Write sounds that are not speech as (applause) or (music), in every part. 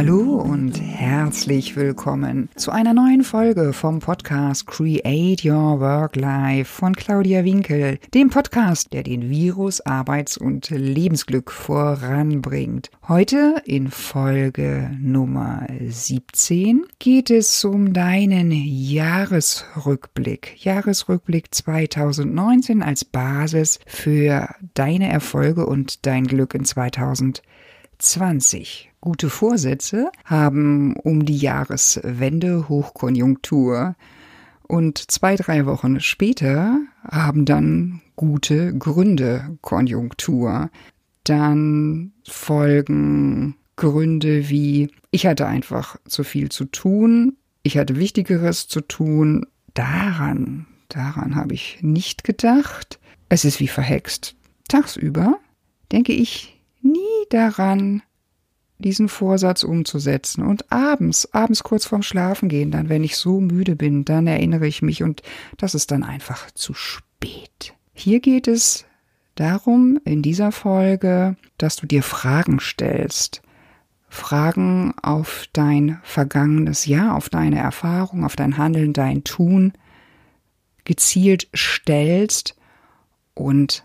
Hallo und herzlich willkommen zu einer neuen Folge vom Podcast Create Your Work Life von Claudia Winkel, dem Podcast, der den Virus Arbeits- und Lebensglück voranbringt. Heute in Folge Nummer 17 geht es um deinen Jahresrückblick. Jahresrückblick 2019 als Basis für deine Erfolge und dein Glück in 2020. Gute Vorsätze haben um die Jahreswende Hochkonjunktur und zwei, drei Wochen später haben dann gute Gründe Konjunktur. Dann folgen Gründe wie ich hatte einfach zu viel zu tun, ich hatte Wichtigeres zu tun, daran, daran habe ich nicht gedacht. Es ist wie verhext. Tagsüber denke ich nie daran, diesen Vorsatz umzusetzen. Und abends, abends kurz vorm Schlafengehen, dann, wenn ich so müde bin, dann erinnere ich mich und das ist dann einfach zu spät. Hier geht es darum, in dieser Folge, dass du dir Fragen stellst. Fragen auf dein vergangenes Jahr, auf deine Erfahrung, auf dein Handeln, dein Tun gezielt stellst und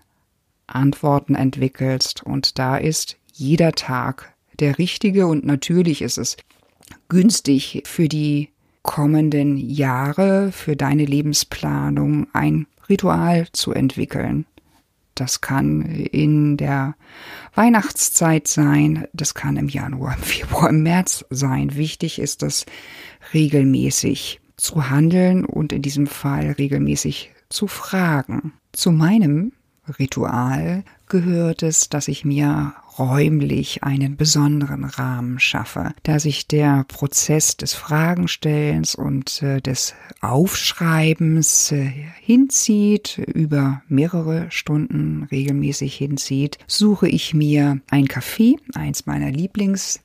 Antworten entwickelst. Und da ist jeder Tag der richtige und natürlich ist es günstig für die kommenden Jahre, für deine Lebensplanung ein Ritual zu entwickeln. Das kann in der Weihnachtszeit sein, das kann im Januar, im Februar, im März sein. Wichtig ist es, regelmäßig zu handeln und in diesem Fall regelmäßig zu fragen. Zu meinem Ritual gehört es, dass ich mir räumlich einen besonderen Rahmen schaffe, da sich der Prozess des Fragenstellens und äh, des Aufschreibens äh, hinzieht, über mehrere Stunden regelmäßig hinzieht, suche ich mir ein Café, eins meiner Lieblings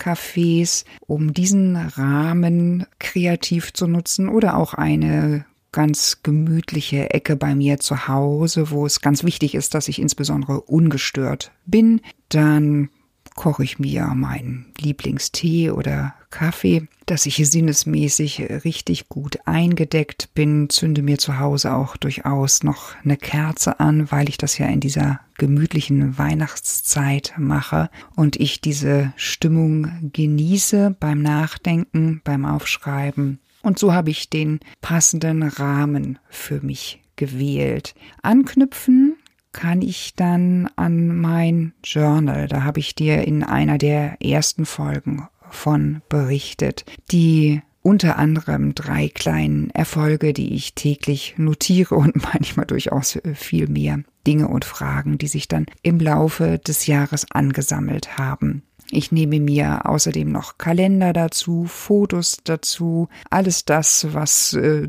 Cafés, um diesen Rahmen kreativ zu nutzen oder auch eine ganz gemütliche Ecke bei mir zu Hause, wo es ganz wichtig ist, dass ich insbesondere ungestört bin. Dann koche ich mir meinen Lieblingstee oder Kaffee, dass ich sinnesmäßig richtig gut eingedeckt bin, zünde mir zu Hause auch durchaus noch eine Kerze an, weil ich das ja in dieser gemütlichen Weihnachtszeit mache und ich diese Stimmung genieße beim Nachdenken, beim Aufschreiben und so habe ich den passenden Rahmen für mich gewählt. Anknüpfen kann ich dann an mein Journal. Da habe ich dir in einer der ersten Folgen von berichtet. Die unter anderem drei kleinen Erfolge, die ich täglich notiere und (laughs) manchmal durchaus viel mehr Dinge und Fragen, die sich dann im Laufe des Jahres angesammelt haben. Ich nehme mir außerdem noch Kalender dazu, Fotos dazu, alles das, was äh,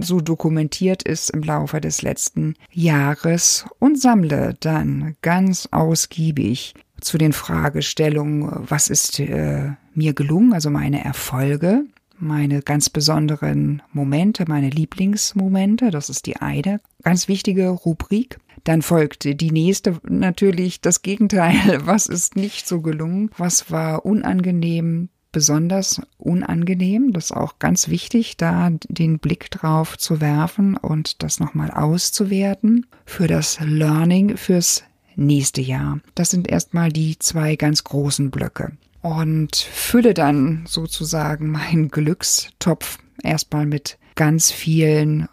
so dokumentiert ist im Laufe des letzten Jahres und sammle dann ganz ausgiebig zu den Fragestellungen, was ist äh, mir gelungen, also meine Erfolge, meine ganz besonderen Momente, meine Lieblingsmomente, das ist die eine ganz wichtige Rubrik. Dann folgt die nächste natürlich das Gegenteil. (laughs) Was ist nicht so gelungen? Was war unangenehm? Besonders unangenehm, das ist auch ganz wichtig, da den Blick drauf zu werfen und das nochmal auszuwerten für das Learning fürs nächste Jahr. Das sind erstmal die zwei ganz großen Blöcke und fülle dann sozusagen meinen Glückstopf erstmal mit ganz vielen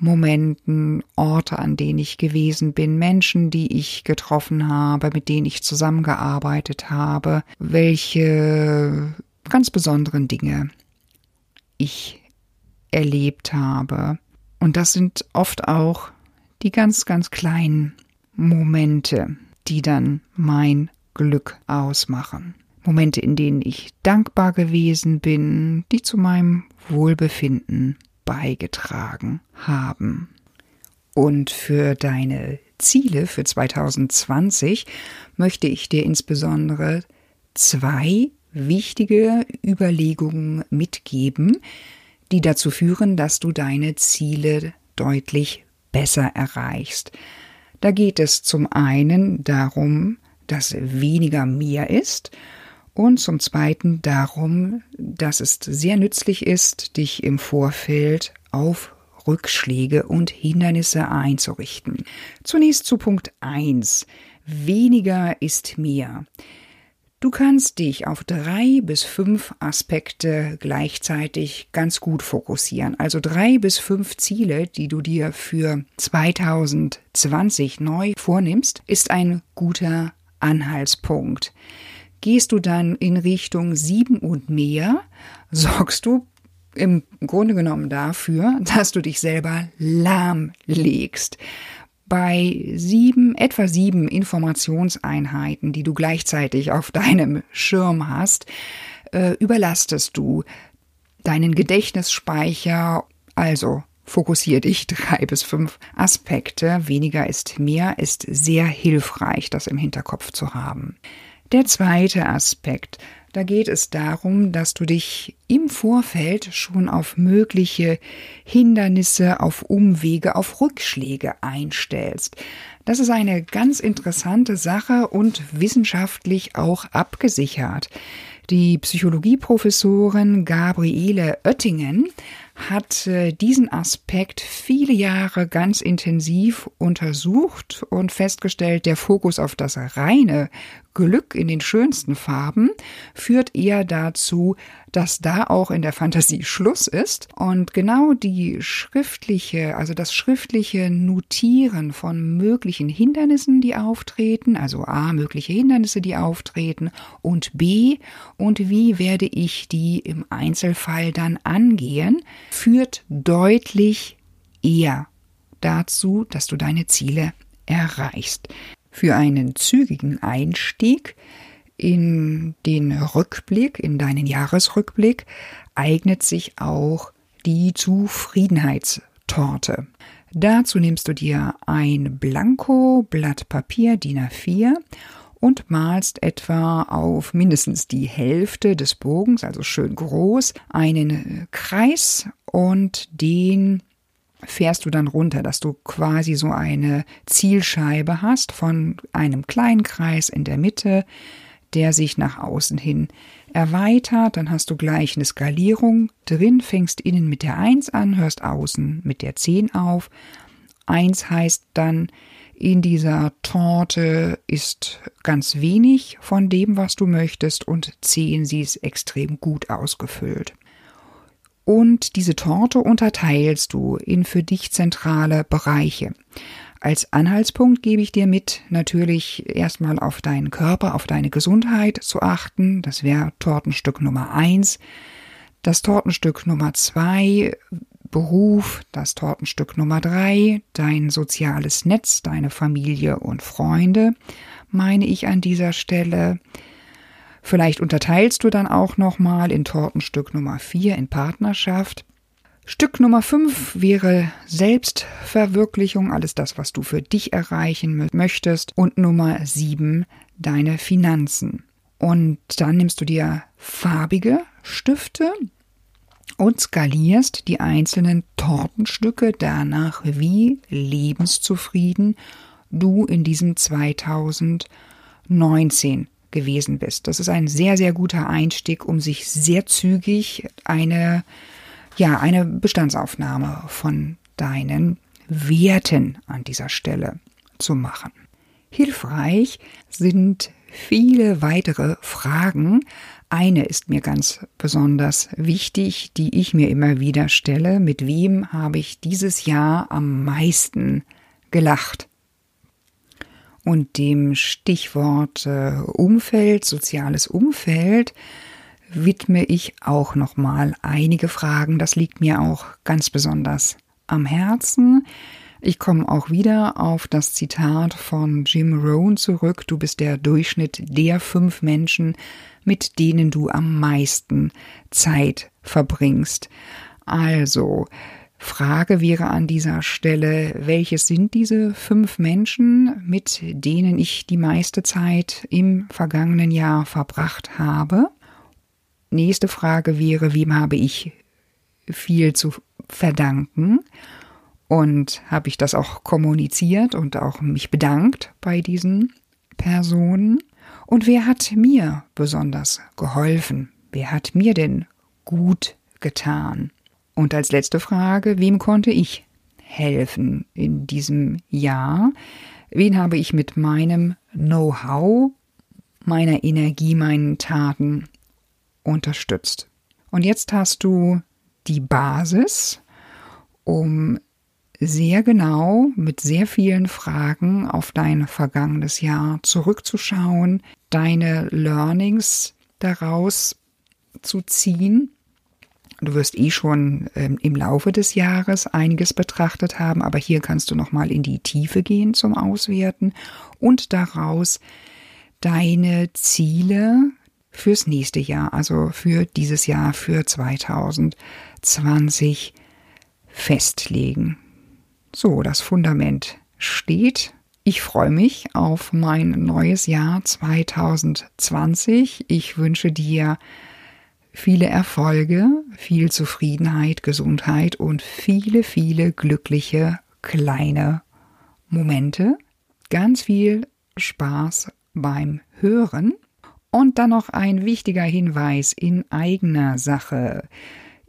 Momenten, Orte, an denen ich gewesen bin, Menschen, die ich getroffen habe, mit denen ich zusammengearbeitet habe, welche ganz besonderen Dinge ich erlebt habe. Und das sind oft auch die ganz, ganz kleinen Momente, die dann mein Glück ausmachen. Momente, in denen ich dankbar gewesen bin, die zu meinem Wohlbefinden beigetragen haben. Und für deine Ziele für 2020 möchte ich dir insbesondere zwei wichtige Überlegungen mitgeben, die dazu führen, dass du deine Ziele deutlich besser erreichst. Da geht es zum einen darum, dass weniger mehr ist Und zum Zweiten darum, dass es sehr nützlich ist, dich im Vorfeld auf Rückschläge und Hindernisse einzurichten. Zunächst zu Punkt 1. Weniger ist mehr. Du kannst dich auf drei bis fünf Aspekte gleichzeitig ganz gut fokussieren. Also drei bis fünf Ziele, die du dir für 2020 neu vornimmst, ist ein guter Anhaltspunkt. Gehst du dann in Richtung sieben und mehr, sorgst du im Grunde genommen dafür, dass du dich selber lahmlegst bei sieben, etwa sieben Informationseinheiten, die du gleichzeitig auf deinem Schirm hast, äh, überlastest du deinen Gedächtnisspeicher. Also fokussier dich drei bis fünf Aspekte. Weniger ist mehr ist sehr hilfreich, das im Hinterkopf zu haben. Der zweite Aspekt da geht es darum, dass du dich im Vorfeld schon auf mögliche Hindernisse, auf Umwege, auf Rückschläge einstellst. Das ist eine ganz interessante Sache und wissenschaftlich auch abgesichert. Die Psychologieprofessorin Gabriele Oettingen hat äh, diesen Aspekt viele Jahre ganz intensiv untersucht und festgestellt, der Fokus auf das reine Glück in den schönsten Farben führt eher dazu, dass da auch in der Fantasie Schluss ist und genau die schriftliche, also das schriftliche Notieren von möglichen Hindernissen, die auftreten, also A, mögliche Hindernisse, die auftreten und B, und wie werde ich die im Einzelfall dann angehen, führt deutlich eher dazu, dass du deine Ziele erreichst. Für einen zügigen Einstieg in den Rückblick, in deinen Jahresrückblick, eignet sich auch die Zufriedenheitstorte. Dazu nimmst du dir ein Blankoblatt Papier DIN A4 und malst etwa auf mindestens die Hälfte des Bogens, also schön groß, einen Kreis und den fährst du dann runter, dass du quasi so eine Zielscheibe hast von einem kleinen Kreis in der Mitte, der sich nach außen hin erweitert. Dann hast du gleich eine Skalierung drin, fängst innen mit der 1 an, hörst außen mit der 10 auf. 1 heißt dann, in dieser Torte ist ganz wenig von dem, was du möchtest, und 10, sie ist extrem gut ausgefüllt. Und diese Torte unterteilst du in für dich zentrale Bereiche. Als Anhaltspunkt gebe ich dir mit, natürlich erstmal auf deinen Körper, auf deine Gesundheit zu achten. Das wäre Tortenstück Nummer eins. Das Tortenstück Nummer zwei, Beruf, das Tortenstück Nummer drei, dein soziales Netz, deine Familie und Freunde, meine ich an dieser Stelle. Vielleicht unterteilst du dann auch nochmal in Tortenstück Nummer vier in Partnerschaft. Stück Nummer 5 wäre Selbstverwirklichung, alles das, was du für dich erreichen möchtest. Und Nummer 7 deine Finanzen. Und dann nimmst du dir farbige Stifte und skalierst die einzelnen Tortenstücke danach, wie lebenszufrieden du in diesem 2019 gewesen bist. Das ist ein sehr, sehr guter Einstieg, um sich sehr zügig eine ja, eine Bestandsaufnahme von deinen Werten an dieser Stelle zu machen. Hilfreich sind viele weitere Fragen. Eine ist mir ganz besonders wichtig, die ich mir immer wieder stelle. Mit wem habe ich dieses Jahr am meisten gelacht? Und dem Stichwort äh, Umfeld, soziales Umfeld, widme ich auch noch mal einige Fragen. Das liegt mir auch ganz besonders am Herzen. Ich komme auch wieder auf das Zitat von Jim Rohn zurück. Du bist der Durchschnitt der fünf Menschen, mit denen du am meisten Zeit verbringst. Also, Frage wäre an dieser Stelle, welches sind diese fünf Menschen, mit denen ich die meiste Zeit im vergangenen Jahr verbracht habe? nächste Frage wäre, wem habe ich viel zu verdanken? Und habe ich das auch kommuniziert und auch mich bedankt bei diesen Personen? Und wer hat mir besonders geholfen? Wer hat mir denn gut getan? Und als letzte Frage, wem konnte ich helfen in diesem Jahr? Wen habe ich mit meinem Know-how, meiner Energie, meinen Taten unterstützt? Und jetzt hast du die Basis, um sehr genau mit sehr vielen Fragen auf dein vergangenes Jahr zurückzuschauen, deine Learnings daraus zu ziehen. Du wirst eh schon ähm, im Laufe des Jahres einiges betrachtet haben, aber hier kannst du noch mal in die Tiefe gehen zum Auswerten und daraus deine Ziele fürs nächste Jahr, also für dieses Jahr, für 2020 festlegen. So, das Fundament steht. Ich freue mich auf mein neues Jahr 2020. Ich wünsche dir viele Erfolge, viel Zufriedenheit, Gesundheit und viele, viele glückliche kleine Momente. Ganz viel Spaß beim Hören. Und dann noch ein wichtiger Hinweis in eigener Sache.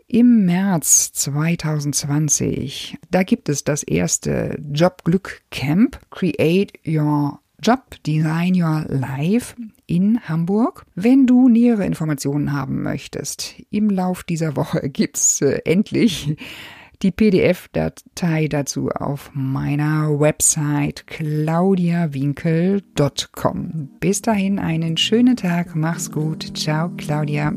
Im März 2020, da gibt es das erste Jobglück Camp Create Your Job Design Your Life in Hamburg. Wenn du nähere Informationen haben möchtest, im Lauf dieser Woche (laughs) gibt's äh, endlich die PDF-Datei dazu auf meiner Website claudiawinkel.com. Bis dahin einen schönen Tag, mach's gut. Ciao, Claudia.